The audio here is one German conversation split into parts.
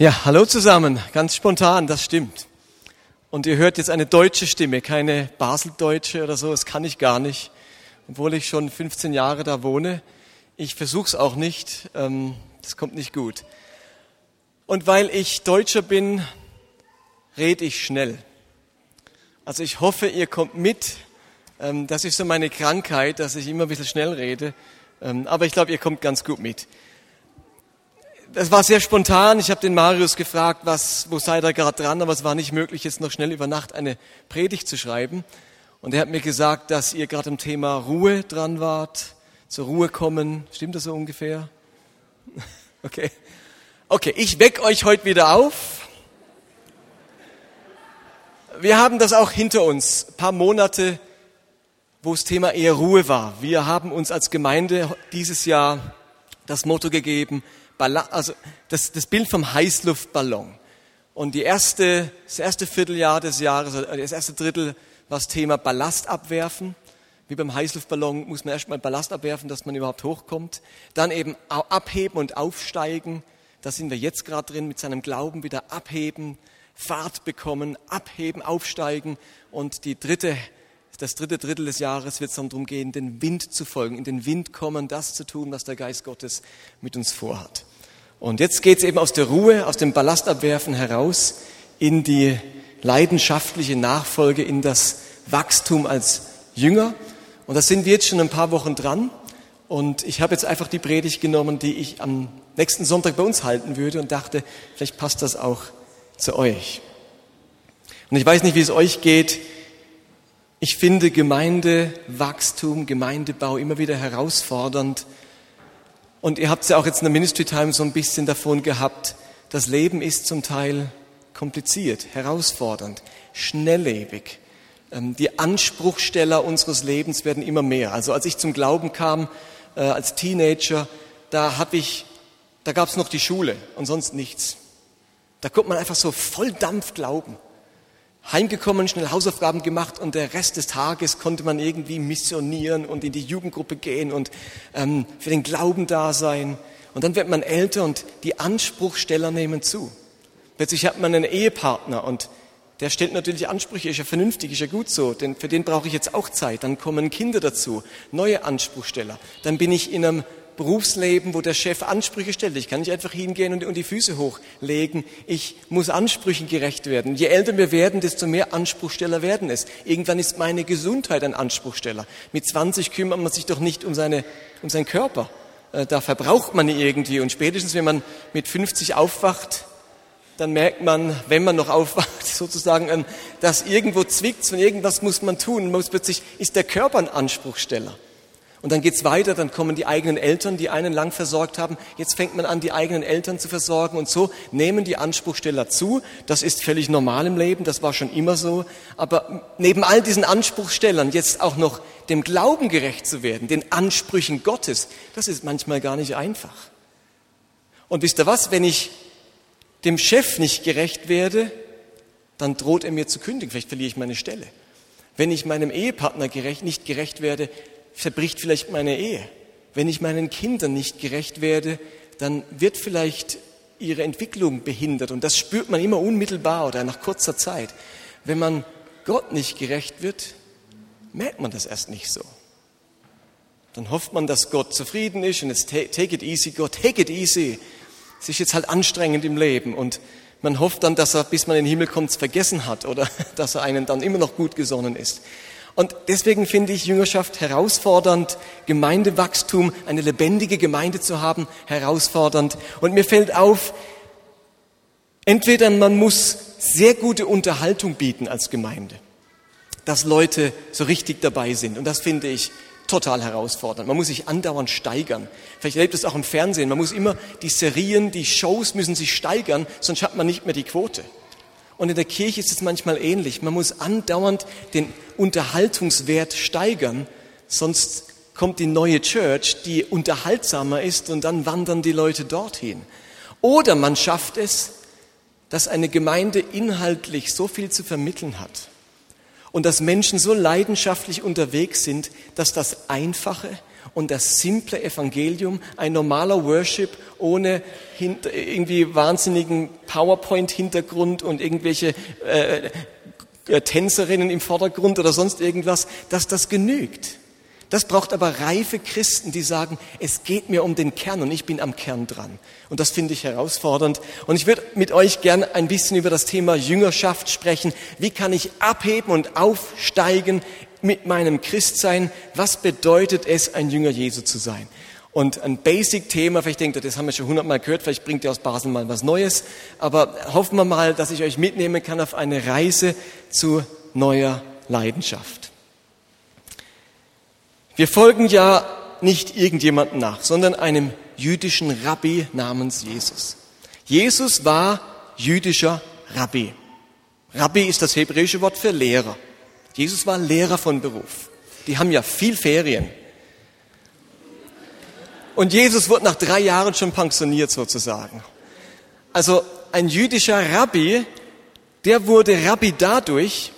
Ja, hallo zusammen. Ganz spontan, das stimmt. Und ihr hört jetzt eine deutsche Stimme, keine Baseldeutsche oder so. Das kann ich gar nicht, obwohl ich schon 15 Jahre da wohne. Ich versuch's auch nicht. Ähm, das kommt nicht gut. Und weil ich Deutscher bin, rede ich schnell. Also ich hoffe, ihr kommt mit. Ähm, das ist so meine Krankheit, dass ich immer ein bisschen schnell rede. Ähm, aber ich glaube, ihr kommt ganz gut mit das war sehr spontan. Ich habe den Marius gefragt, was, wo sei er gerade dran, aber es war nicht möglich, jetzt noch schnell über Nacht eine Predigt zu schreiben. Und er hat mir gesagt, dass ihr gerade im Thema Ruhe dran wart, zur Ruhe kommen. Stimmt das so ungefähr? Okay. Okay, ich weck euch heute wieder auf. Wir haben das auch hinter uns. Ein paar Monate, wo das Thema eher Ruhe war. Wir haben uns als Gemeinde dieses Jahr das Motto gegeben, also das, das Bild vom Heißluftballon. Und die erste, das erste Vierteljahr des Jahres, das erste Drittel war das Thema Ballast abwerfen. Wie beim Heißluftballon muss man erstmal Ballast abwerfen, dass man überhaupt hochkommt. Dann eben abheben und aufsteigen. Da sind wir jetzt gerade drin mit seinem Glauben wieder abheben, Fahrt bekommen, abheben, aufsteigen. Und die dritte, das dritte Drittel des Jahres wird es dann darum gehen, den Wind zu folgen, in den Wind kommen, das zu tun, was der Geist Gottes mit uns vorhat. Und jetzt geht es eben aus der Ruhe, aus dem Ballastabwerfen heraus in die leidenschaftliche Nachfolge, in das Wachstum als Jünger. Und da sind wir jetzt schon ein paar Wochen dran. Und ich habe jetzt einfach die Predigt genommen, die ich am nächsten Sonntag bei uns halten würde und dachte, vielleicht passt das auch zu euch. Und ich weiß nicht, wie es euch geht. Ich finde Gemeindewachstum, Gemeindebau immer wieder herausfordernd und ihr habt ja auch jetzt in der Ministry Time so ein bisschen davon gehabt, das Leben ist zum Teil kompliziert, herausfordernd, schnelllebig. Ähm, die Anspruchsteller unseres Lebens werden immer mehr. Also als ich zum Glauben kam, äh, als Teenager, da habe ich, da gab es noch die Schule und sonst nichts. Da konnte man einfach so voll Dampf glauben heimgekommen, schnell Hausaufgaben gemacht und der Rest des Tages konnte man irgendwie missionieren und in die Jugendgruppe gehen und ähm, für den Glauben da sein. Und dann wird man älter und die Anspruchsteller nehmen zu. Plötzlich hat man einen Ehepartner und der stellt natürlich Ansprüche, ist ja vernünftig, ist ja gut so, denn für den brauche ich jetzt auch Zeit. Dann kommen Kinder dazu, neue Anspruchsteller. Dann bin ich in einem Berufsleben, wo der Chef Ansprüche stellt. Ich kann nicht einfach hingehen und, die Füße hochlegen. Ich muss Ansprüchen gerecht werden. Je älter wir werden, desto mehr Anspruchsteller werden es. Irgendwann ist meine Gesundheit ein Anspruchsteller. Mit 20 kümmert man sich doch nicht um, seine, um seinen Körper. Äh, da verbraucht man irgendwie. Und spätestens, wenn man mit 50 aufwacht, dann merkt man, wenn man noch aufwacht, sozusagen, ähm, dass irgendwo zwickt und irgendwas muss man tun. Und plötzlich ist der Körper ein Anspruchsteller. Und dann geht's weiter, dann kommen die eigenen Eltern, die einen lang versorgt haben. Jetzt fängt man an, die eigenen Eltern zu versorgen. Und so nehmen die Anspruchsteller zu. Das ist völlig normal im Leben, das war schon immer so. Aber neben all diesen Anspruchstellern jetzt auch noch dem Glauben gerecht zu werden, den Ansprüchen Gottes, das ist manchmal gar nicht einfach. Und wisst ihr was, wenn ich dem Chef nicht gerecht werde, dann droht er mir zu kündigen, vielleicht verliere ich meine Stelle. Wenn ich meinem Ehepartner gerecht, nicht gerecht werde, zerbricht vielleicht meine Ehe. Wenn ich meinen Kindern nicht gerecht werde, dann wird vielleicht ihre Entwicklung behindert. Und das spürt man immer unmittelbar oder nach kurzer Zeit. Wenn man Gott nicht gerecht wird, merkt man das erst nicht so. Dann hofft man, dass Gott zufrieden ist und jetzt take it easy, Gott, take it easy. Es ist jetzt halt anstrengend im Leben und man hofft dann, dass er, bis man in den Himmel kommt, es vergessen hat oder dass er einen dann immer noch gut gesonnen ist. Und deswegen finde ich Jüngerschaft herausfordernd, Gemeindewachstum, eine lebendige Gemeinde zu haben, herausfordernd. Und mir fällt auf, entweder man muss sehr gute Unterhaltung bieten als Gemeinde, dass Leute so richtig dabei sind. Und das finde ich total herausfordernd. Man muss sich andauernd steigern. Vielleicht erlebt es auch im Fernsehen. Man muss immer die Serien, die Shows müssen sich steigern, sonst hat man nicht mehr die Quote. Und in der Kirche ist es manchmal ähnlich. Man muss andauernd den Unterhaltungswert steigern, sonst kommt die neue Church, die unterhaltsamer ist und dann wandern die Leute dorthin. Oder man schafft es, dass eine Gemeinde inhaltlich so viel zu vermitteln hat und dass Menschen so leidenschaftlich unterwegs sind, dass das Einfache und das simple Evangelium, ein normaler Worship ohne irgendwie wahnsinnigen PowerPoint-Hintergrund und irgendwelche äh, äh, Tänzerinnen im Vordergrund oder sonst irgendwas, dass das genügt. Das braucht aber reife Christen, die sagen, es geht mir um den Kern und ich bin am Kern dran. Und das finde ich herausfordernd. Und ich würde mit euch gern ein bisschen über das Thema Jüngerschaft sprechen. Wie kann ich abheben und aufsteigen mit meinem Christsein? Was bedeutet es, ein Jünger Jesu zu sein? Und ein Basic-Thema, vielleicht denkt ihr, das haben wir schon hundertmal gehört, vielleicht bringt ihr aus Basel mal was Neues. Aber hoffen wir mal, dass ich euch mitnehmen kann auf eine Reise zu neuer Leidenschaft. Wir folgen ja nicht irgendjemandem nach, sondern einem jüdischen Rabbi namens Jesus. Jesus war jüdischer Rabbi. Rabbi ist das hebräische Wort für Lehrer. Jesus war Lehrer von Beruf. Die haben ja viel Ferien. Und Jesus wurde nach drei Jahren schon pensioniert sozusagen. Also ein jüdischer Rabbi, der wurde Rabbi dadurch,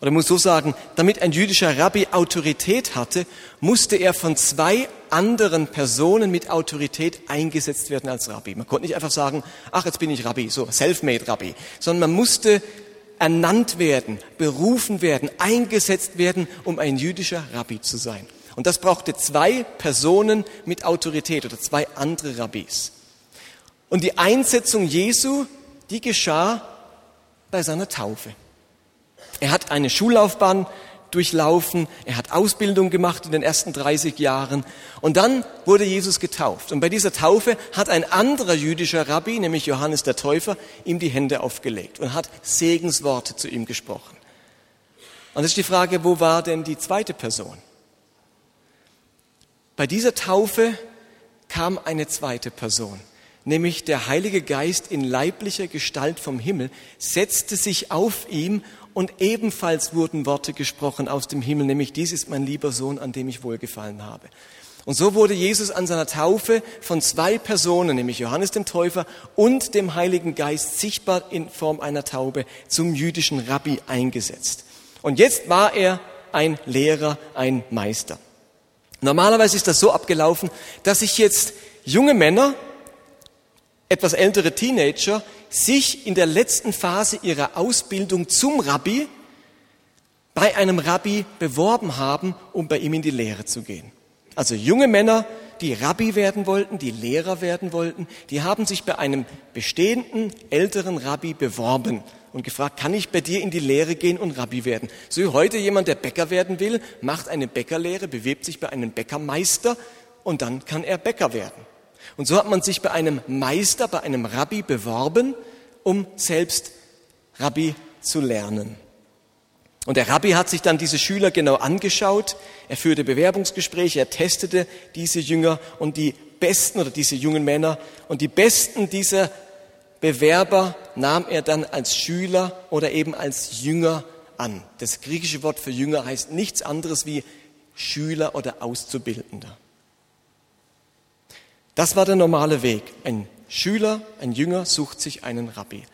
oder muss so sagen, damit ein jüdischer Rabbi Autorität hatte, musste er von zwei anderen Personen mit Autorität eingesetzt werden als Rabbi. Man konnte nicht einfach sagen, ach, jetzt bin ich Rabbi, so self-made Rabbi, sondern man musste ernannt werden, berufen werden, eingesetzt werden, um ein jüdischer Rabbi zu sein. Und das brauchte zwei Personen mit Autorität oder zwei andere Rabbis. Und die Einsetzung Jesu, die geschah bei seiner Taufe. Er hat eine Schullaufbahn durchlaufen, er hat Ausbildung gemacht in den ersten 30 Jahren und dann wurde Jesus getauft. Und bei dieser Taufe hat ein anderer jüdischer Rabbi, nämlich Johannes der Täufer, ihm die Hände aufgelegt und hat Segensworte zu ihm gesprochen. Und es ist die Frage, wo war denn die zweite Person? Bei dieser Taufe kam eine zweite Person, nämlich der Heilige Geist in leiblicher Gestalt vom Himmel, setzte sich auf ihm und ebenfalls wurden Worte gesprochen aus dem Himmel, nämlich dies ist mein lieber Sohn, an dem ich wohlgefallen habe. Und so wurde Jesus an seiner Taufe von zwei Personen, nämlich Johannes dem Täufer und dem Heiligen Geist, sichtbar in Form einer Taube zum jüdischen Rabbi eingesetzt. Und jetzt war er ein Lehrer, ein Meister. Normalerweise ist das so abgelaufen, dass sich jetzt junge Männer, etwas ältere Teenager, sich in der letzten Phase ihrer Ausbildung zum Rabbi bei einem Rabbi beworben haben, um bei ihm in die Lehre zu gehen. Also junge Männer, die Rabbi werden wollten, die Lehrer werden wollten, die haben sich bei einem bestehenden älteren Rabbi beworben und gefragt, kann ich bei dir in die Lehre gehen und Rabbi werden? So wie heute jemand, der Bäcker werden will, macht eine Bäckerlehre, bewirbt sich bei einem Bäckermeister und dann kann er Bäcker werden. Und so hat man sich bei einem Meister, bei einem Rabbi beworben, um selbst Rabbi zu lernen. Und der Rabbi hat sich dann diese Schüler genau angeschaut. Er führte Bewerbungsgespräche, er testete diese Jünger und die besten oder diese jungen Männer und die besten dieser Bewerber nahm er dann als Schüler oder eben als Jünger an. Das griechische Wort für Jünger heißt nichts anderes wie Schüler oder Auszubildender. Das war der normale Weg. Ein Schüler, ein Jünger sucht sich einen Rabbi.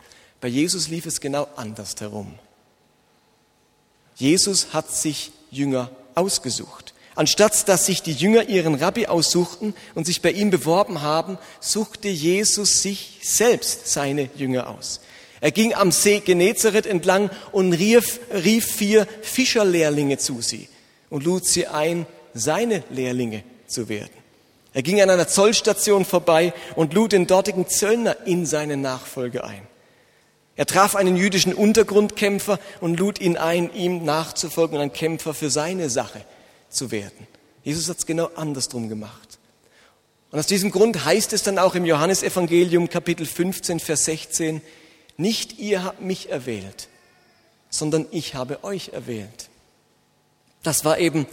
Bei Jesus lief es genau anders herum. Jesus hat sich Jünger ausgesucht. Anstatt dass sich die Jünger ihren Rabbi aussuchten und sich bei ihm beworben haben, suchte Jesus sich selbst seine Jünger aus. Er ging am See Genezareth entlang und rief, rief vier Fischerlehrlinge zu sie und lud sie ein, seine Lehrlinge zu werden. Er ging an einer Zollstation vorbei und lud den dortigen Zöllner in seine Nachfolge ein. Er traf einen jüdischen Untergrundkämpfer und lud ihn ein, ihm nachzufolgen und ein Kämpfer für seine Sache zu werden. Jesus hat es genau andersrum gemacht. Und aus diesem Grund heißt es dann auch im Johannesevangelium Kapitel 15, Vers 16, nicht ihr habt mich erwählt, sondern ich habe euch erwählt. Das war eben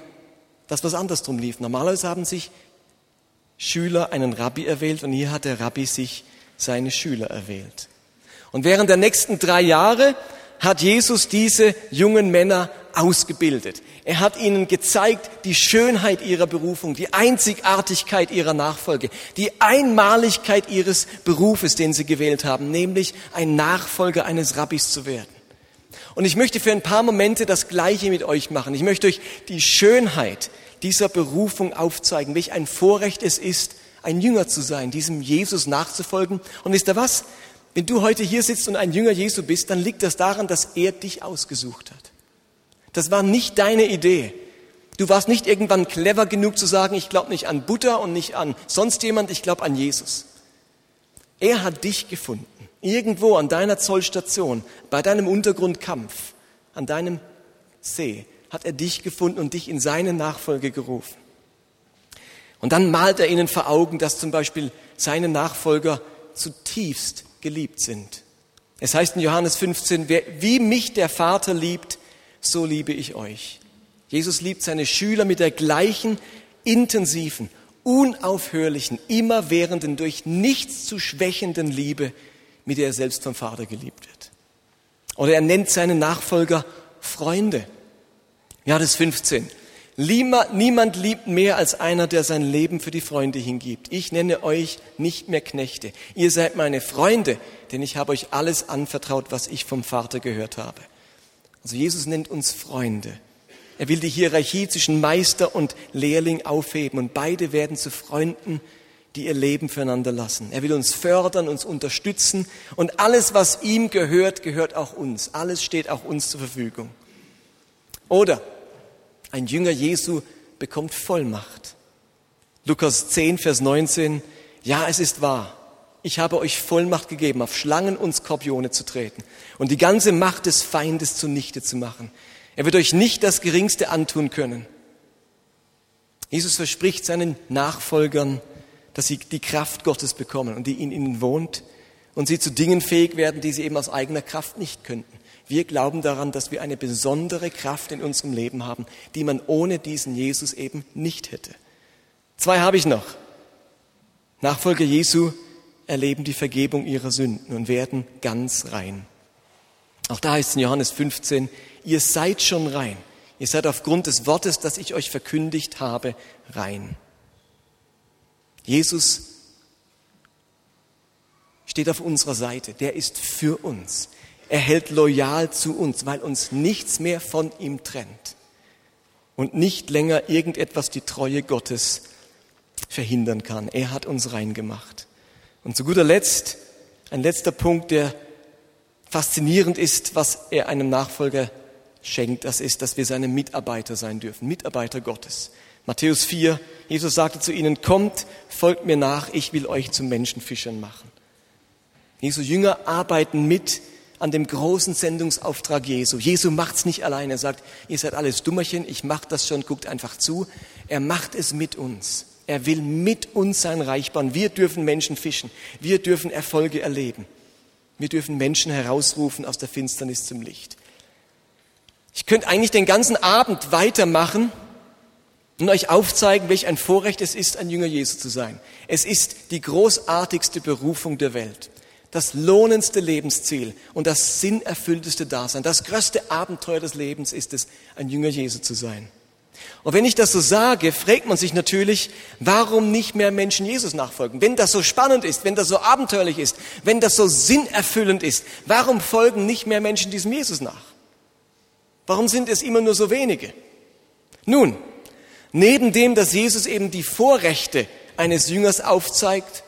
das, was andersrum lief. Normalerweise haben sich Schüler einen Rabbi erwählt und hier hat der Rabbi sich seine Schüler erwählt. Und während der nächsten drei Jahre hat Jesus diese jungen Männer ausgebildet. Er hat ihnen gezeigt die Schönheit ihrer Berufung, die Einzigartigkeit ihrer Nachfolge, die Einmaligkeit ihres Berufes, den sie gewählt haben, nämlich ein Nachfolger eines Rabbis zu werden. Und ich möchte für ein paar Momente das Gleiche mit euch machen. Ich möchte euch die Schönheit, dieser Berufung aufzeigen, welch ein Vorrecht es ist, ein Jünger zu sein, diesem Jesus nachzufolgen. Und wisst ihr was? Wenn du heute hier sitzt und ein Jünger Jesu bist, dann liegt das daran, dass er dich ausgesucht hat. Das war nicht deine Idee. Du warst nicht irgendwann clever genug zu sagen, ich glaube nicht an Buddha und nicht an sonst jemand, ich glaube an Jesus. Er hat dich gefunden, irgendwo an deiner Zollstation, bei deinem Untergrundkampf, an deinem See, hat er dich gefunden und dich in seine Nachfolge gerufen. Und dann malt er ihnen vor Augen, dass zum Beispiel seine Nachfolger zutiefst geliebt sind. Es heißt in Johannes 15, wie mich der Vater liebt, so liebe ich euch. Jesus liebt seine Schüler mit der gleichen intensiven, unaufhörlichen, immerwährenden, durch nichts zu schwächenden Liebe, mit der er selbst vom Vater geliebt wird. Oder er nennt seine Nachfolger Freunde. Das 15. Niemand liebt mehr als einer, der sein Leben für die Freunde hingibt. Ich nenne euch nicht mehr Knechte. Ihr seid meine Freunde, denn ich habe euch alles anvertraut, was ich vom Vater gehört habe. Also Jesus nennt uns Freunde. Er will die Hierarchie zwischen Meister und Lehrling aufheben und beide werden zu Freunden, die ihr Leben füreinander lassen. Er will uns fördern, uns unterstützen und alles, was ihm gehört, gehört auch uns. Alles steht auch uns zur Verfügung. Oder ein Jünger Jesu bekommt Vollmacht. Lukas 10, Vers 19. Ja, es ist wahr. Ich habe euch Vollmacht gegeben, auf Schlangen und Skorpione zu treten und die ganze Macht des Feindes zunichte zu machen. Er wird euch nicht das Geringste antun können. Jesus verspricht seinen Nachfolgern, dass sie die Kraft Gottes bekommen und die in ihnen wohnt und sie zu Dingen fähig werden, die sie eben aus eigener Kraft nicht könnten. Wir glauben daran, dass wir eine besondere Kraft in unserem Leben haben, die man ohne diesen Jesus eben nicht hätte. Zwei habe ich noch. Nachfolger Jesu erleben die Vergebung ihrer Sünden und werden ganz rein. Auch da heißt es in Johannes 15, ihr seid schon rein. Ihr seid aufgrund des Wortes, das ich euch verkündigt habe, rein. Jesus steht auf unserer Seite. Der ist für uns. Er hält loyal zu uns, weil uns nichts mehr von ihm trennt und nicht länger irgendetwas die Treue Gottes verhindern kann. Er hat uns rein gemacht. Und zu guter Letzt, ein letzter Punkt, der faszinierend ist, was er einem Nachfolger schenkt, das ist, dass wir seine Mitarbeiter sein dürfen, Mitarbeiter Gottes. Matthäus 4, Jesus sagte zu ihnen, kommt, folgt mir nach, ich will euch zu Menschenfischern machen. Jesu Jünger arbeiten mit an dem großen Sendungsauftrag Jesu. Jesu macht's nicht allein. Er sagt, ihr seid alles Dummerchen, ich mach das schon, guckt einfach zu. Er macht es mit uns. Er will mit uns sein Reich bauen. Wir dürfen Menschen fischen. Wir dürfen Erfolge erleben. Wir dürfen Menschen herausrufen aus der Finsternis zum Licht. Ich könnte eigentlich den ganzen Abend weitermachen und euch aufzeigen, welch ein Vorrecht es ist, ein Jünger Jesu zu sein. Es ist die großartigste Berufung der Welt, das lohnendste Lebensziel und das sinnerfüllteste Dasein. Das größte Abenteuer des Lebens ist es, ein Jünger Jesu zu sein. Und wenn ich das so sage, fragt man sich natürlich, warum nicht mehr Menschen Jesus nachfolgen? Wenn das so spannend ist, wenn das so abenteuerlich ist, wenn das so sinnerfüllend ist, warum folgen nicht mehr Menschen diesem Jesus nach? Warum sind es immer nur so wenige? Nun, neben dem, dass Jesus eben die Vorrechte eines Jüngers aufzeigt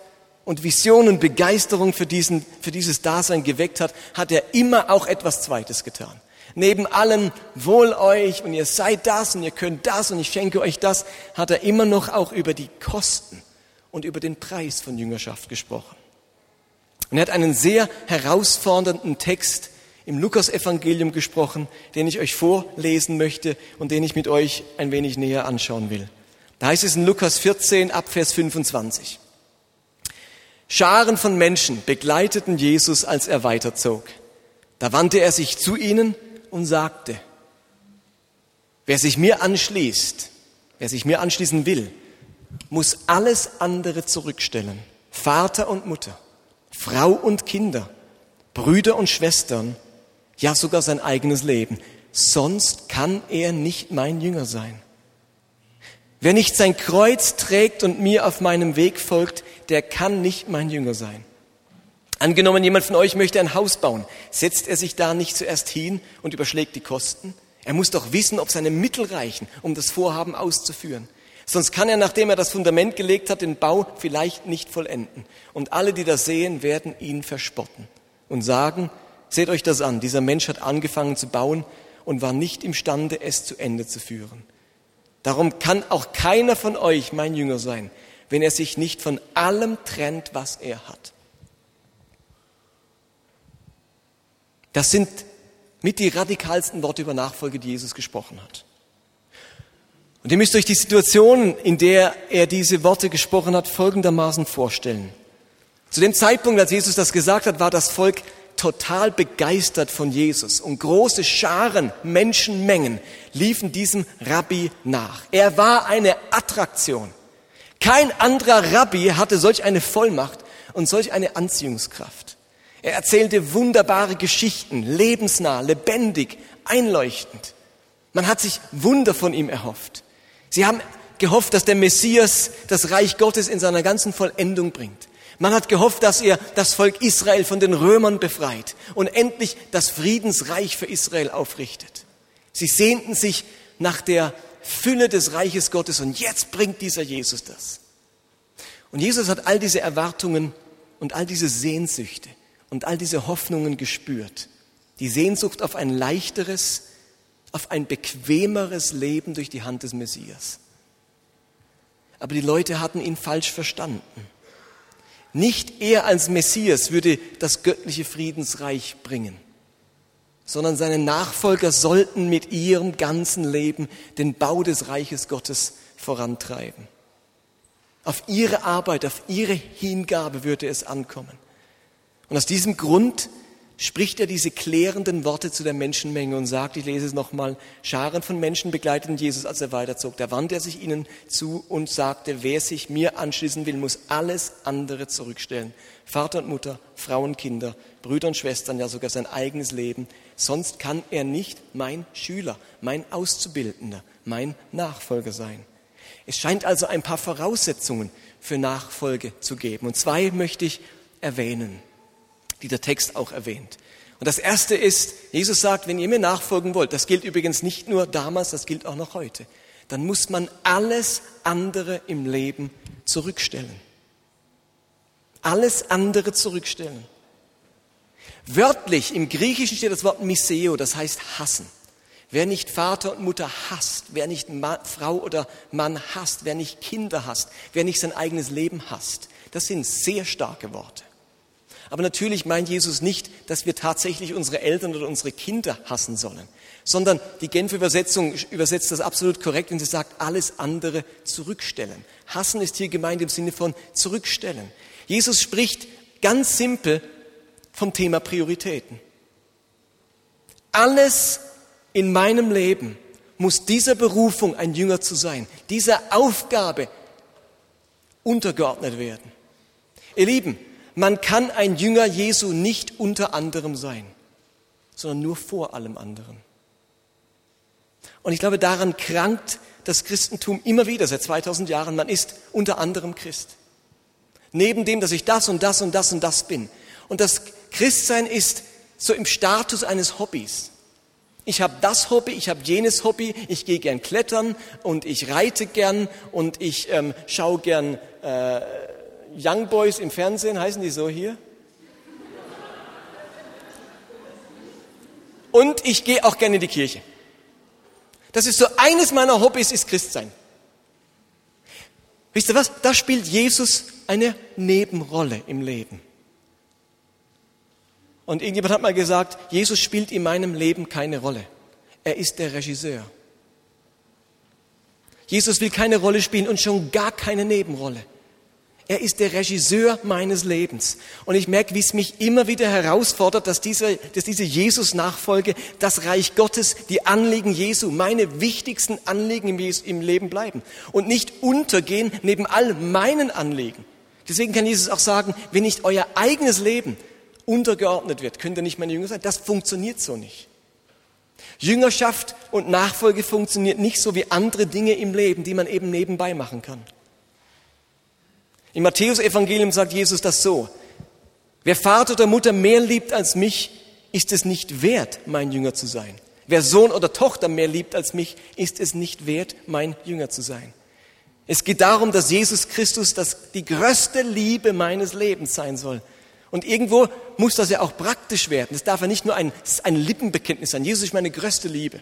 und Vision und Begeisterung für, diesen, für dieses Dasein geweckt hat, hat er immer auch etwas Zweites getan neben allem wohl euch und ihr seid das und ihr könnt das und ich schenke euch das, hat er immer noch auch über die Kosten und über den Preis von Jüngerschaft gesprochen. Und er hat einen sehr herausfordernden Text im Lukas-Evangelium gesprochen, den ich euch vorlesen möchte und den ich mit euch ein wenig näher anschauen will. Da heißt es in Lukas 14 ab Vers 25. Scharen von Menschen begleiteten Jesus, als er weiterzog. Da wandte er sich zu ihnen und sagte, wer sich mir anschließt, wer sich mir anschließen will, muss alles andere zurückstellen. Vater und Mutter, Frau und Kinder, Brüder und Schwestern, ja sogar sein eigenes Leben. Sonst kann er nicht mein Jünger sein. Wer nicht sein Kreuz trägt und mir auf meinem Weg folgt, der kann nicht mein Jünger sein. Angenommen, jemand von euch möchte ein Haus bauen, setzt er sich da nicht zuerst hin und überschlägt die Kosten? Er muss doch wissen, ob seine Mittel reichen, um das Vorhaben auszuführen. Sonst kann er, nachdem er das Fundament gelegt hat, den Bau vielleicht nicht vollenden. Und alle, die das sehen, werden ihn verspotten und sagen, seht euch das an, dieser Mensch hat angefangen zu bauen und war nicht imstande, es zu Ende zu führen. Darum kann auch keiner von euch mein Jünger sein, wenn er sich nicht von allem trennt, was er hat. Das sind mit die radikalsten Worte über Nachfolge, die Jesus gesprochen hat. Und ihr müsst euch die Situation, in der er diese Worte gesprochen hat, folgendermaßen vorstellen. Zu dem Zeitpunkt, als Jesus das gesagt hat, war das Volk total begeistert von Jesus und große Scharen, Menschenmengen liefen diesem Rabbi nach. Er war eine Attraktion. Kein anderer Rabbi hatte solch eine Vollmacht und solch eine Anziehungskraft. Er erzählte wunderbare Geschichten, lebensnah, lebendig, einleuchtend. Man hat sich Wunder von ihm erhofft. Sie haben gehofft, dass der Messias das Reich Gottes in seiner ganzen Vollendung bringt. Man hat gehofft, dass er das Volk Israel von den Römern befreit und endlich das Friedensreich für Israel aufrichtet. Sie sehnten sich nach der Fülle des Reiches Gottes und jetzt bringt dieser Jesus das. Und Jesus hat all diese Erwartungen und all diese Sehnsüchte und all diese Hoffnungen gespürt. Die Sehnsucht auf ein leichteres, auf ein bequemeres Leben durch die Hand des Messias. Aber die Leute hatten ihn falsch verstanden. Nicht er als Messias würde das göttliche Friedensreich bringen, sondern seine Nachfolger sollten mit ihrem ganzen Leben den Bau des Reiches Gottes vorantreiben. Auf ihre Arbeit, auf ihre Hingabe würde es ankommen. Und aus diesem Grund spricht er diese klärenden Worte zu der Menschenmenge und sagt, ich lese es nochmal, Scharen von Menschen begleiteten Jesus, als er weiterzog. Da wandte er sich ihnen zu und sagte, wer sich mir anschließen will, muss alles andere zurückstellen. Vater und Mutter, Frauen, Kinder, Brüder und Schwestern, ja sogar sein eigenes Leben. Sonst kann er nicht mein Schüler, mein Auszubildender, mein Nachfolger sein. Es scheint also ein paar Voraussetzungen für Nachfolge zu geben. Und zwei möchte ich erwähnen die der Text auch erwähnt. Und das erste ist, Jesus sagt, wenn ihr mir nachfolgen wollt, das gilt übrigens nicht nur damals, das gilt auch noch heute, dann muss man alles andere im Leben zurückstellen. Alles andere zurückstellen. Wörtlich im Griechischen steht das Wort Miseo, das heißt hassen. Wer nicht Vater und Mutter hasst, wer nicht Mann, Frau oder Mann hasst, wer nicht Kinder hasst, wer nicht sein eigenes Leben hasst, das sind sehr starke Worte. Aber natürlich meint Jesus nicht, dass wir tatsächlich unsere Eltern oder unsere Kinder hassen sollen, sondern die Genfer Übersetzung übersetzt das absolut korrekt, wenn sie sagt, alles andere zurückstellen. Hassen ist hier gemeint im Sinne von zurückstellen. Jesus spricht ganz simpel vom Thema Prioritäten. Alles in meinem Leben muss dieser Berufung, ein Jünger zu sein, dieser Aufgabe untergeordnet werden. Ihr Lieben, man kann ein Jünger Jesu nicht unter anderem sein, sondern nur vor allem anderen. Und ich glaube, daran krankt das Christentum immer wieder seit 2000 Jahren. Man ist unter anderem Christ. Neben dem, dass ich das und das und das und das bin. Und das Christsein ist so im Status eines Hobbys. Ich habe das Hobby, ich habe jenes Hobby, ich gehe gern klettern und ich reite gern und ich ähm, schaue gern äh, Young Boys im Fernsehen, heißen die so hier? Und ich gehe auch gerne in die Kirche. Das ist so eines meiner Hobbys, ist Christsein. Wisst ihr was? Da spielt Jesus eine Nebenrolle im Leben. Und irgendjemand hat mal gesagt, Jesus spielt in meinem Leben keine Rolle. Er ist der Regisseur. Jesus will keine Rolle spielen und schon gar keine Nebenrolle. Er ist der Regisseur meines Lebens. Und ich merke, wie es mich immer wieder herausfordert, dass diese, dass diese Jesus-Nachfolge, das Reich Gottes, die Anliegen Jesu, meine wichtigsten Anliegen im, Leben bleiben und nicht untergehen neben all meinen Anliegen. Deswegen kann Jesus auch sagen, wenn nicht euer eigenes Leben untergeordnet wird, könnt ihr nicht meine Jünger sein. Das funktioniert so nicht. Jüngerschaft und Nachfolge funktioniert nicht so wie andere Dinge im Leben, die man eben nebenbei machen kann. Im Matthäus-Evangelium sagt Jesus das so. Wer Vater oder Mutter mehr liebt als mich, ist es nicht wert, mein Jünger zu sein. Wer Sohn oder Tochter mehr liebt als mich, ist es nicht wert, mein Jünger zu sein. Es geht darum, dass Jesus Christus das, die größte Liebe meines Lebens sein soll. Und irgendwo muss das ja auch praktisch werden. Es darf ja nicht nur ein, ein Lippenbekenntnis sein. Jesus ist meine größte Liebe.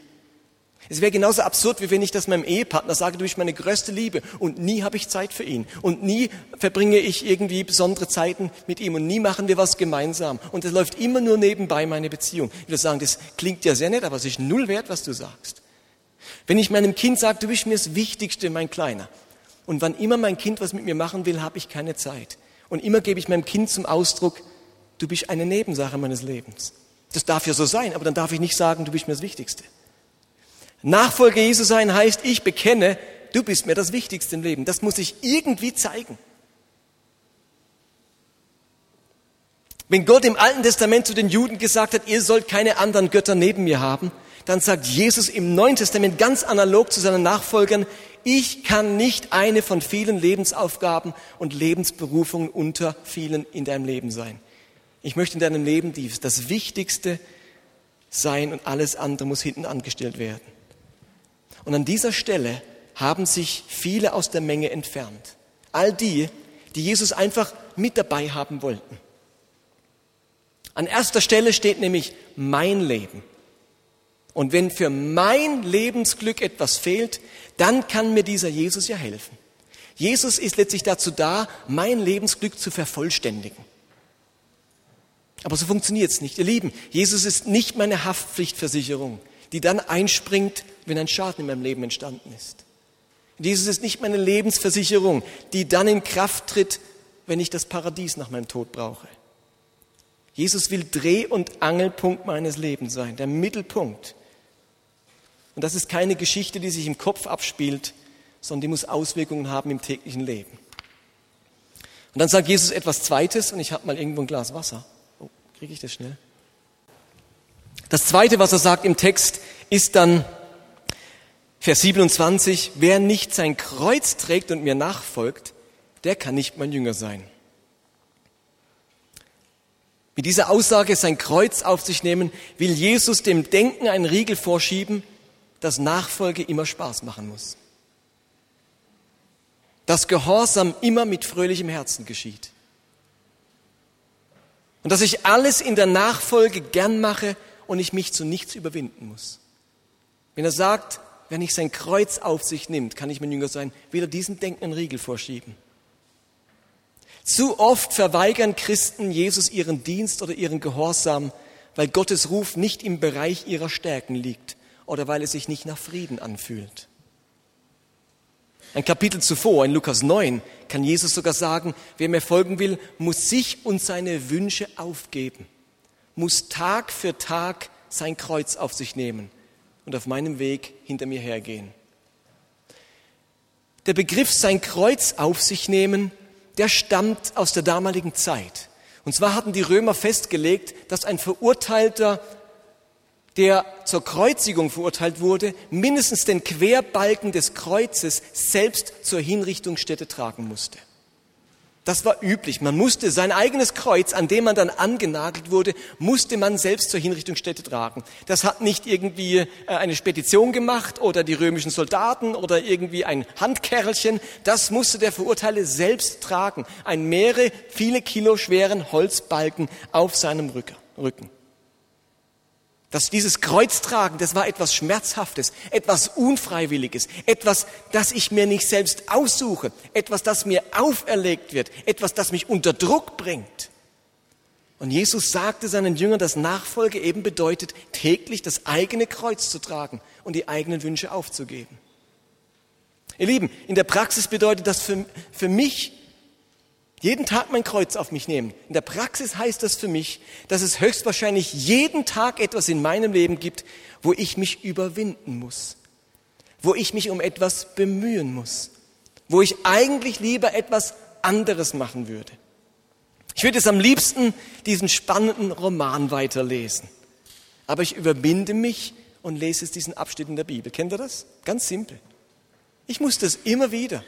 Es wäre genauso absurd, wie wenn ich das meinem Ehepartner sage, du bist meine größte Liebe und nie habe ich Zeit für ihn und nie verbringe ich irgendwie besondere Zeiten mit ihm und nie machen wir was gemeinsam und es läuft immer nur nebenbei meine Beziehung. Ich würde sagen, das klingt ja sehr nett, aber es ist null wert, was du sagst. Wenn ich meinem Kind sage, du bist mir das Wichtigste, mein Kleiner, und wann immer mein Kind was mit mir machen will, habe ich keine Zeit. Und immer gebe ich meinem Kind zum Ausdruck, du bist eine Nebensache meines Lebens. Das darf ja so sein, aber dann darf ich nicht sagen, du bist mir das Wichtigste. Nachfolger Jesu sein heißt, ich bekenne, du bist mir das Wichtigste im Leben. Das muss ich irgendwie zeigen. Wenn Gott im Alten Testament zu den Juden gesagt hat, ihr sollt keine anderen Götter neben mir haben, dann sagt Jesus im Neuen Testament ganz analog zu seinen Nachfolgern, ich kann nicht eine von vielen Lebensaufgaben und Lebensberufungen unter vielen in deinem Leben sein. Ich möchte in deinem Leben das Wichtigste sein und alles andere muss hinten angestellt werden. Und an dieser Stelle haben sich viele aus der Menge entfernt. All die, die Jesus einfach mit dabei haben wollten. An erster Stelle steht nämlich mein Leben. Und wenn für mein Lebensglück etwas fehlt, dann kann mir dieser Jesus ja helfen. Jesus ist letztlich dazu da, mein Lebensglück zu vervollständigen. Aber so funktioniert es nicht. Ihr Lieben, Jesus ist nicht meine Haftpflichtversicherung die dann einspringt, wenn ein Schaden in meinem Leben entstanden ist. Jesus ist nicht meine Lebensversicherung, die dann in Kraft tritt, wenn ich das Paradies nach meinem Tod brauche. Jesus will Dreh- und Angelpunkt meines Lebens sein, der Mittelpunkt. Und das ist keine Geschichte, die sich im Kopf abspielt, sondern die muss Auswirkungen haben im täglichen Leben. Und dann sagt Jesus etwas Zweites, und ich habe mal irgendwo ein Glas Wasser. Oh, kriege ich das schnell? Das zweite, was er sagt im Text, ist dann Vers 27, wer nicht sein Kreuz trägt und mir nachfolgt, der kann nicht mein Jünger sein. Mit dieser Aussage, sein Kreuz auf sich nehmen, will Jesus dem Denken einen Riegel vorschieben, dass Nachfolge immer Spaß machen muss. Dass Gehorsam immer mit fröhlichem Herzen geschieht. Und dass ich alles in der Nachfolge gern mache und ich mich zu nichts überwinden muss. Wenn er sagt, wer nicht sein Kreuz auf sich nimmt, kann ich mein Jünger sein, will er diesem Denken einen Riegel vorschieben. Zu oft verweigern Christen Jesus ihren Dienst oder ihren Gehorsam, weil Gottes Ruf nicht im Bereich ihrer Stärken liegt oder weil es sich nicht nach Frieden anfühlt. Ein Kapitel zuvor, in Lukas 9, kann Jesus sogar sagen, wer mir folgen will, muss sich und seine Wünsche aufgeben muss Tag für Tag sein Kreuz auf sich nehmen und auf meinem Weg hinter mir hergehen. Der Begriff sein Kreuz auf sich nehmen, der stammt aus der damaligen Zeit. Und zwar hatten die Römer festgelegt, dass ein Verurteilter, der zur Kreuzigung verurteilt wurde, mindestens den Querbalken des Kreuzes selbst zur Hinrichtungsstätte tragen musste. Das war üblich. Man musste sein eigenes Kreuz, an dem man dann angenagelt wurde, musste man selbst zur Hinrichtungsstätte tragen. Das hat nicht irgendwie äh, eine Spedition gemacht oder die römischen Soldaten oder irgendwie ein Handkerlchen. Das musste der Verurteilte selbst tragen. Ein mehrere, viele Kilo schweren Holzbalken auf seinem Rücken. Dass dieses Kreuztragen, das war etwas Schmerzhaftes, etwas Unfreiwilliges, etwas, das ich mir nicht selbst aussuche, etwas, das mir auferlegt wird, etwas, das mich unter Druck bringt. Und Jesus sagte seinen Jüngern, dass Nachfolge eben bedeutet, täglich das eigene Kreuz zu tragen und die eigenen Wünsche aufzugeben. Ihr Lieben, in der Praxis bedeutet das für, für mich jeden Tag mein Kreuz auf mich nehmen. In der Praxis heißt das für mich, dass es höchstwahrscheinlich jeden Tag etwas in meinem Leben gibt, wo ich mich überwinden muss, wo ich mich um etwas bemühen muss, wo ich eigentlich lieber etwas anderes machen würde. Ich würde es am liebsten diesen spannenden Roman weiterlesen, aber ich überwinde mich und lese es diesen Abschnitt in der Bibel. Kennt ihr das? Ganz simpel. Ich muss das immer wieder.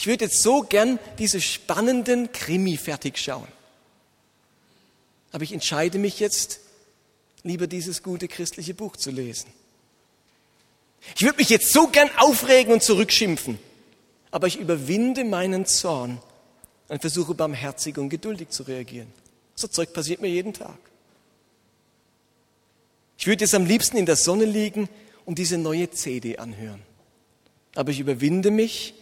Ich würde jetzt so gern diese spannenden Krimi fertig schauen. Aber ich entscheide mich jetzt, lieber dieses gute christliche Buch zu lesen. Ich würde mich jetzt so gern aufregen und zurückschimpfen, aber ich überwinde meinen Zorn und versuche barmherzig und geduldig zu reagieren. So Zeug passiert mir jeden Tag. Ich würde jetzt am liebsten in der Sonne liegen und diese neue CD anhören. Aber ich überwinde mich,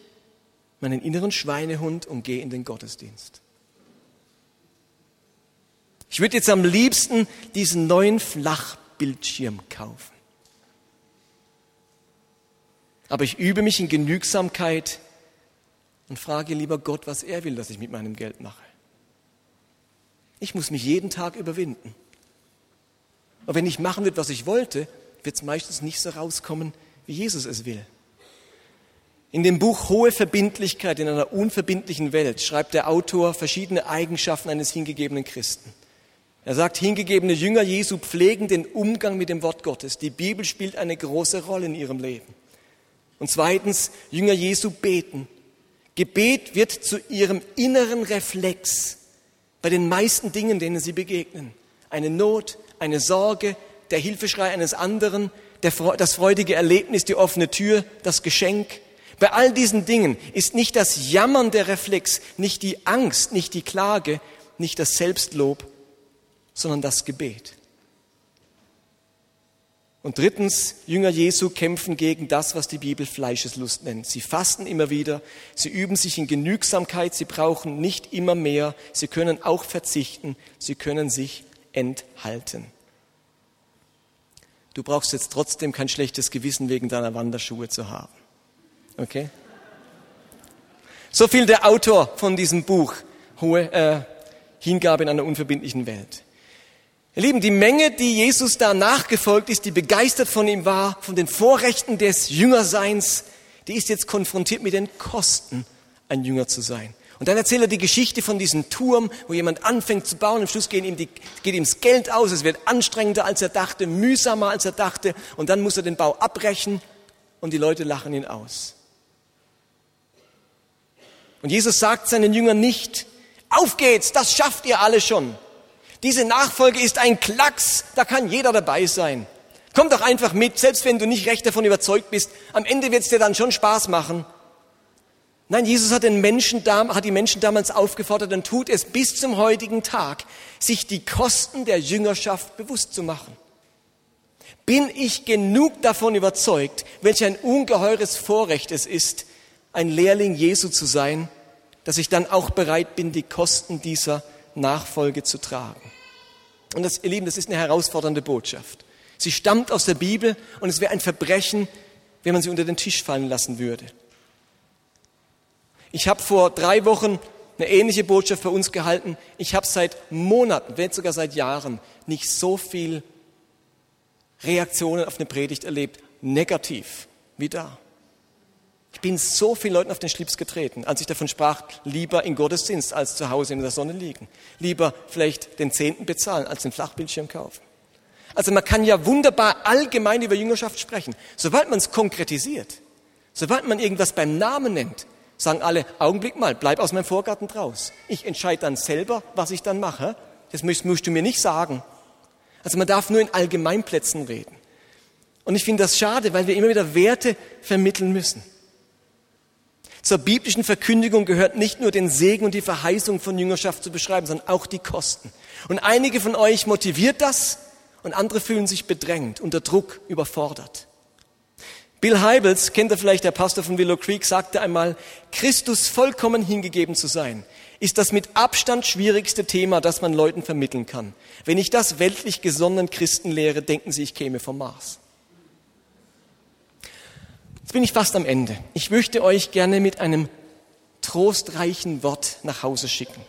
meinen inneren Schweinehund und gehe in den Gottesdienst. Ich würde jetzt am liebsten diesen neuen Flachbildschirm kaufen. Aber ich übe mich in Genügsamkeit und frage lieber Gott, was er will, dass ich mit meinem Geld mache. Ich muss mich jeden Tag überwinden. Und wenn ich machen würde, was ich wollte, wird es meistens nicht so rauskommen, wie Jesus es will. In dem Buch Hohe Verbindlichkeit in einer unverbindlichen Welt schreibt der Autor verschiedene Eigenschaften eines hingegebenen Christen. Er sagt, hingegebene Jünger Jesu pflegen den Umgang mit dem Wort Gottes. Die Bibel spielt eine große Rolle in ihrem Leben. Und zweitens, Jünger Jesu beten. Gebet wird zu ihrem inneren Reflex bei den meisten Dingen, denen sie begegnen. Eine Not, eine Sorge, der Hilfeschrei eines anderen, das freudige Erlebnis, die offene Tür, das Geschenk. Bei all diesen Dingen ist nicht das Jammern der Reflex, nicht die Angst, nicht die Klage, nicht das Selbstlob, sondern das Gebet. Und drittens, Jünger Jesu kämpfen gegen das, was die Bibel Fleischeslust nennt. Sie fasten immer wieder, sie üben sich in Genügsamkeit, sie brauchen nicht immer mehr, sie können auch verzichten, sie können sich enthalten. Du brauchst jetzt trotzdem kein schlechtes Gewissen wegen deiner Wanderschuhe zu haben. Okay? So viel der Autor von diesem Buch, hohe äh, Hingabe in einer unverbindlichen Welt. Ihr Lieben, die Menge, die Jesus da nachgefolgt ist, die begeistert von ihm war, von den Vorrechten des Jüngerseins, die ist jetzt konfrontiert mit den Kosten, ein Jünger zu sein. Und dann erzählt er die Geschichte von diesem Turm, wo jemand anfängt zu bauen. Am Schluss geht ihm, die, geht ihm das Geld aus. Es wird anstrengender, als er dachte, mühsamer, als er dachte. Und dann muss er den Bau abbrechen und die Leute lachen ihn aus. Und Jesus sagt seinen Jüngern nicht, auf geht's, das schafft ihr alle schon. Diese Nachfolge ist ein Klacks, da kann jeder dabei sein. Komm doch einfach mit, selbst wenn du nicht recht davon überzeugt bist. Am Ende wird es dir dann schon Spaß machen. Nein, Jesus hat, den Menschen, hat die Menschen damals aufgefordert und tut es bis zum heutigen Tag, sich die Kosten der Jüngerschaft bewusst zu machen. Bin ich genug davon überzeugt, welch ein ungeheures Vorrecht es ist, ein Lehrling Jesu zu sein, dass ich dann auch bereit bin, die Kosten dieser Nachfolge zu tragen. Und das, ihr Lieben, das ist eine herausfordernde Botschaft. Sie stammt aus der Bibel und es wäre ein Verbrechen, wenn man sie unter den Tisch fallen lassen würde. Ich habe vor drei Wochen eine ähnliche Botschaft bei uns gehalten. Ich habe seit Monaten, wenn sogar seit Jahren, nicht so viel Reaktionen auf eine Predigt erlebt, negativ, wie da. Ich bin so vielen Leuten auf den Schlips getreten, als ich davon sprach, lieber in Gottesdienst als zu Hause in der Sonne liegen. Lieber vielleicht den Zehnten bezahlen als den Flachbildschirm kaufen. Also man kann ja wunderbar allgemein über Jüngerschaft sprechen. Sobald man es konkretisiert, sobald man irgendwas beim Namen nennt, sagen alle, Augenblick mal, bleib aus meinem Vorgarten draus. Ich entscheide dann selber, was ich dann mache. Das musst, musst du mir nicht sagen. Also man darf nur in Allgemeinplätzen reden. Und ich finde das schade, weil wir immer wieder Werte vermitteln müssen. Zur biblischen Verkündigung gehört nicht nur den Segen und die Verheißung von Jüngerschaft zu beschreiben, sondern auch die Kosten. Und einige von euch motiviert das und andere fühlen sich bedrängt, unter Druck, überfordert. Bill Heibels, kennt ihr vielleicht, der Pastor von Willow Creek, sagte einmal, Christus vollkommen hingegeben zu sein, ist das mit Abstand schwierigste Thema, das man Leuten vermitteln kann. Wenn ich das weltlich gesonnenen Christen lehre, denken sie, ich käme vom Mars. Jetzt bin ich fast am Ende. Ich möchte euch gerne mit einem trostreichen Wort nach Hause schicken.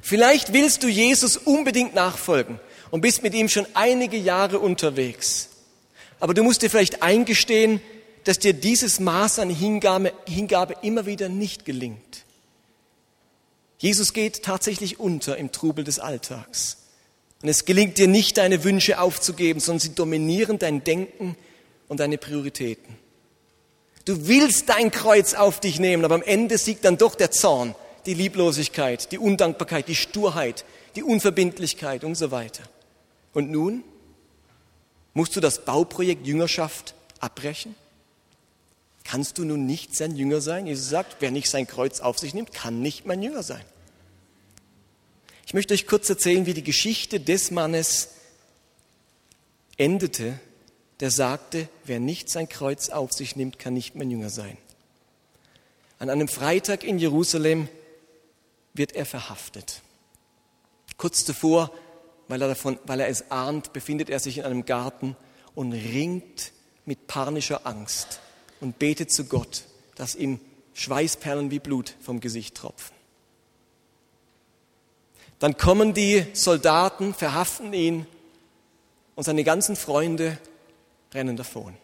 Vielleicht willst du Jesus unbedingt nachfolgen und bist mit ihm schon einige Jahre unterwegs. Aber du musst dir vielleicht eingestehen, dass dir dieses Maß an Hingabe, Hingabe immer wieder nicht gelingt. Jesus geht tatsächlich unter im Trubel des Alltags. Und es gelingt dir nicht, deine Wünsche aufzugeben, sondern sie dominieren dein Denken und deine Prioritäten. Du willst dein Kreuz auf dich nehmen, aber am Ende siegt dann doch der Zorn, die Lieblosigkeit, die Undankbarkeit, die Sturheit, die Unverbindlichkeit und so weiter. Und nun musst du das Bauprojekt Jüngerschaft abbrechen? Kannst du nun nicht sein Jünger sein? Jesus sagt, wer nicht sein Kreuz auf sich nimmt, kann nicht mein Jünger sein. Ich möchte euch kurz erzählen, wie die Geschichte des Mannes endete, der sagte, wer nicht sein Kreuz auf sich nimmt, kann nicht mein Jünger sein. An einem Freitag in Jerusalem wird er verhaftet. Kurz zuvor, weil er, davon, weil er es ahnt, befindet er sich in einem Garten und ringt mit panischer Angst und betet zu Gott, dass ihm Schweißperlen wie Blut vom Gesicht tropfen. Dann kommen die Soldaten, verhaften ihn und seine ganzen Freunde rennen davon.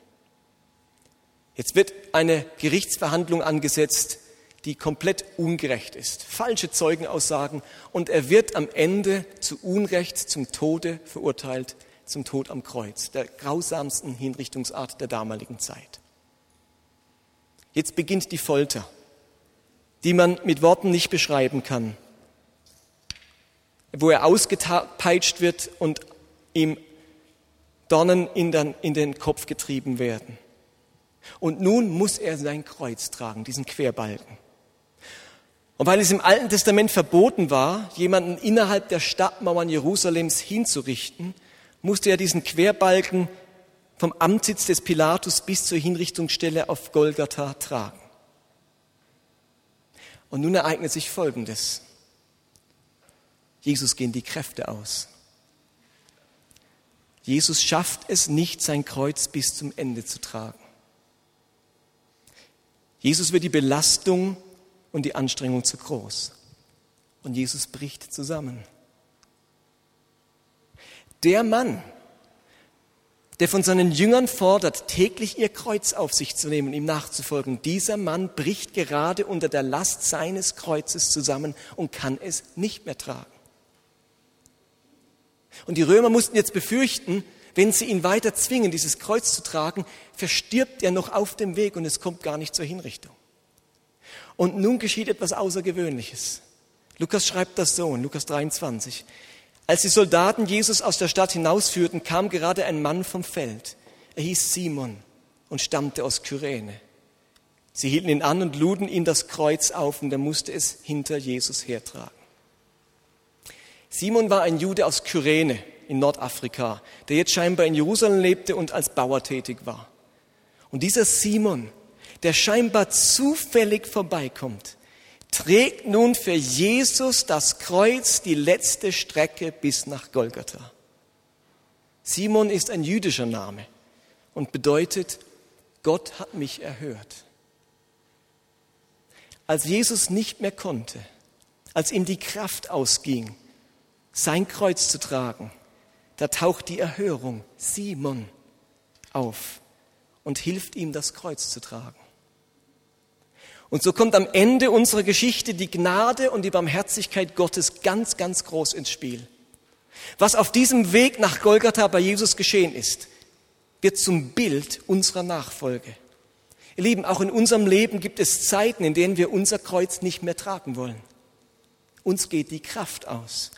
Jetzt wird eine Gerichtsverhandlung angesetzt, die komplett ungerecht ist. Falsche Zeugenaussagen und er wird am Ende zu Unrecht zum Tode verurteilt, zum Tod am Kreuz, der grausamsten Hinrichtungsart der damaligen Zeit. Jetzt beginnt die Folter, die man mit Worten nicht beschreiben kann, wo er ausgepeitscht wird und ihm Dornen in den, in den Kopf getrieben werden. Und nun muss er sein Kreuz tragen, diesen Querbalken. Und weil es im Alten Testament verboten war, jemanden innerhalb der Stadtmauern Jerusalems hinzurichten, musste er diesen Querbalken vom Amtssitz des Pilatus bis zur Hinrichtungsstelle auf Golgatha tragen. Und nun ereignet sich Folgendes. Jesus gehen die Kräfte aus. Jesus schafft es nicht, sein Kreuz bis zum Ende zu tragen. Jesus wird die Belastung und die Anstrengung zu groß. Und Jesus bricht zusammen. Der Mann, der von seinen Jüngern fordert, täglich ihr Kreuz auf sich zu nehmen, ihm nachzufolgen, dieser Mann bricht gerade unter der Last seines Kreuzes zusammen und kann es nicht mehr tragen. Und die Römer mussten jetzt befürchten, wenn sie ihn weiter zwingen, dieses Kreuz zu tragen, verstirbt er noch auf dem Weg und es kommt gar nicht zur Hinrichtung. Und nun geschieht etwas Außergewöhnliches. Lukas schreibt das so in Lukas 23. Als die Soldaten Jesus aus der Stadt hinausführten, kam gerade ein Mann vom Feld. Er hieß Simon und stammte aus Kyrene. Sie hielten ihn an und luden ihm das Kreuz auf und er musste es hinter Jesus hertragen. Simon war ein Jude aus Kyrene in Nordafrika, der jetzt scheinbar in Jerusalem lebte und als Bauer tätig war. Und dieser Simon, der scheinbar zufällig vorbeikommt, trägt nun für Jesus das Kreuz die letzte Strecke bis nach Golgatha. Simon ist ein jüdischer Name und bedeutet, Gott hat mich erhört. Als Jesus nicht mehr konnte, als ihm die Kraft ausging, sein Kreuz zu tragen, da taucht die Erhörung Simon auf und hilft ihm, das Kreuz zu tragen. Und so kommt am Ende unserer Geschichte die Gnade und die Barmherzigkeit Gottes ganz, ganz groß ins Spiel. Was auf diesem Weg nach Golgatha bei Jesus geschehen ist, wird zum Bild unserer Nachfolge. Ihr Lieben, auch in unserem Leben gibt es Zeiten, in denen wir unser Kreuz nicht mehr tragen wollen. Uns geht die Kraft aus.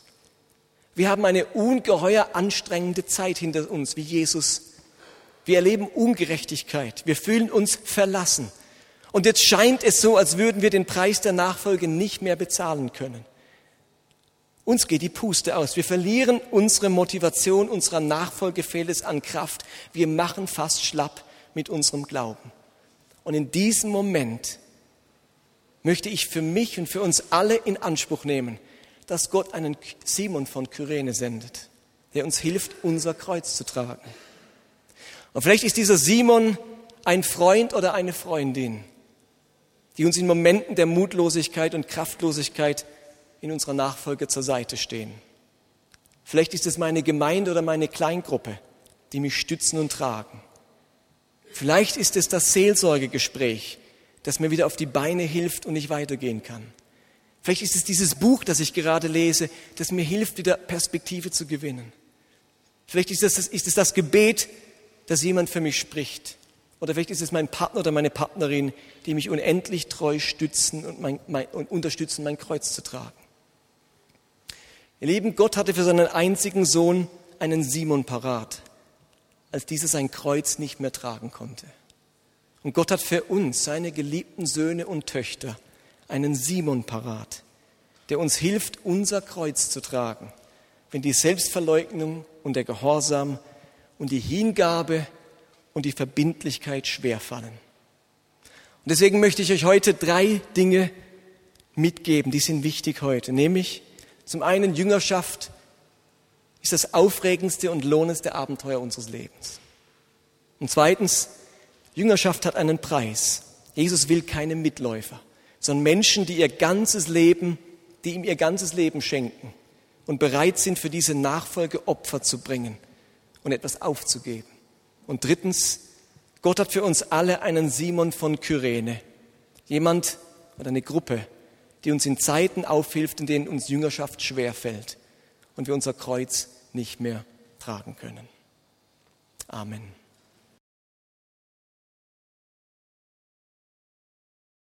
Wir haben eine ungeheuer anstrengende Zeit hinter uns, wie Jesus. Wir erleben Ungerechtigkeit. Wir fühlen uns verlassen. Und jetzt scheint es so, als würden wir den Preis der Nachfolge nicht mehr bezahlen können. Uns geht die Puste aus. Wir verlieren unsere Motivation, unserer Nachfolge fehlt es an Kraft. Wir machen fast schlapp mit unserem Glauben. Und in diesem Moment möchte ich für mich und für uns alle in Anspruch nehmen, dass Gott einen Simon von Kyrene sendet, der uns hilft, unser Kreuz zu tragen. Und vielleicht ist dieser Simon ein Freund oder eine Freundin, die uns in Momenten der Mutlosigkeit und Kraftlosigkeit in unserer Nachfolge zur Seite stehen. Vielleicht ist es meine Gemeinde oder meine Kleingruppe, die mich stützen und tragen. Vielleicht ist es das Seelsorgegespräch, das mir wieder auf die Beine hilft und ich weitergehen kann. Vielleicht ist es dieses Buch, das ich gerade lese, das mir hilft, wieder Perspektive zu gewinnen. Vielleicht ist es, ist das Gebet, das jemand für mich spricht. Oder vielleicht ist es mein Partner oder meine Partnerin, die mich unendlich treu stützen und, mein, mein, und unterstützen, mein Kreuz zu tragen. Ihr Lieben, Gott hatte für seinen einzigen Sohn einen Simon parat, als dieser sein Kreuz nicht mehr tragen konnte. Und Gott hat für uns, seine geliebten Söhne und Töchter, einen Simon parat, der uns hilft, unser Kreuz zu tragen, wenn die Selbstverleugnung und der Gehorsam und die Hingabe und die Verbindlichkeit schwerfallen. Und deswegen möchte ich euch heute drei Dinge mitgeben, die sind wichtig heute, nämlich zum einen Jüngerschaft ist das aufregendste und lohnendste Abenteuer unseres Lebens. Und zweitens, Jüngerschaft hat einen Preis. Jesus will keine Mitläufer, sondern Menschen, die ihr ganzes Leben, die ihm ihr ganzes Leben schenken und bereit sind, für diese Nachfolge Opfer zu bringen und etwas aufzugeben. Und drittens, Gott hat für uns alle einen Simon von Kyrene. Jemand oder eine Gruppe, die uns in Zeiten aufhilft, in denen uns Jüngerschaft schwerfällt und wir unser Kreuz nicht mehr tragen können. Amen.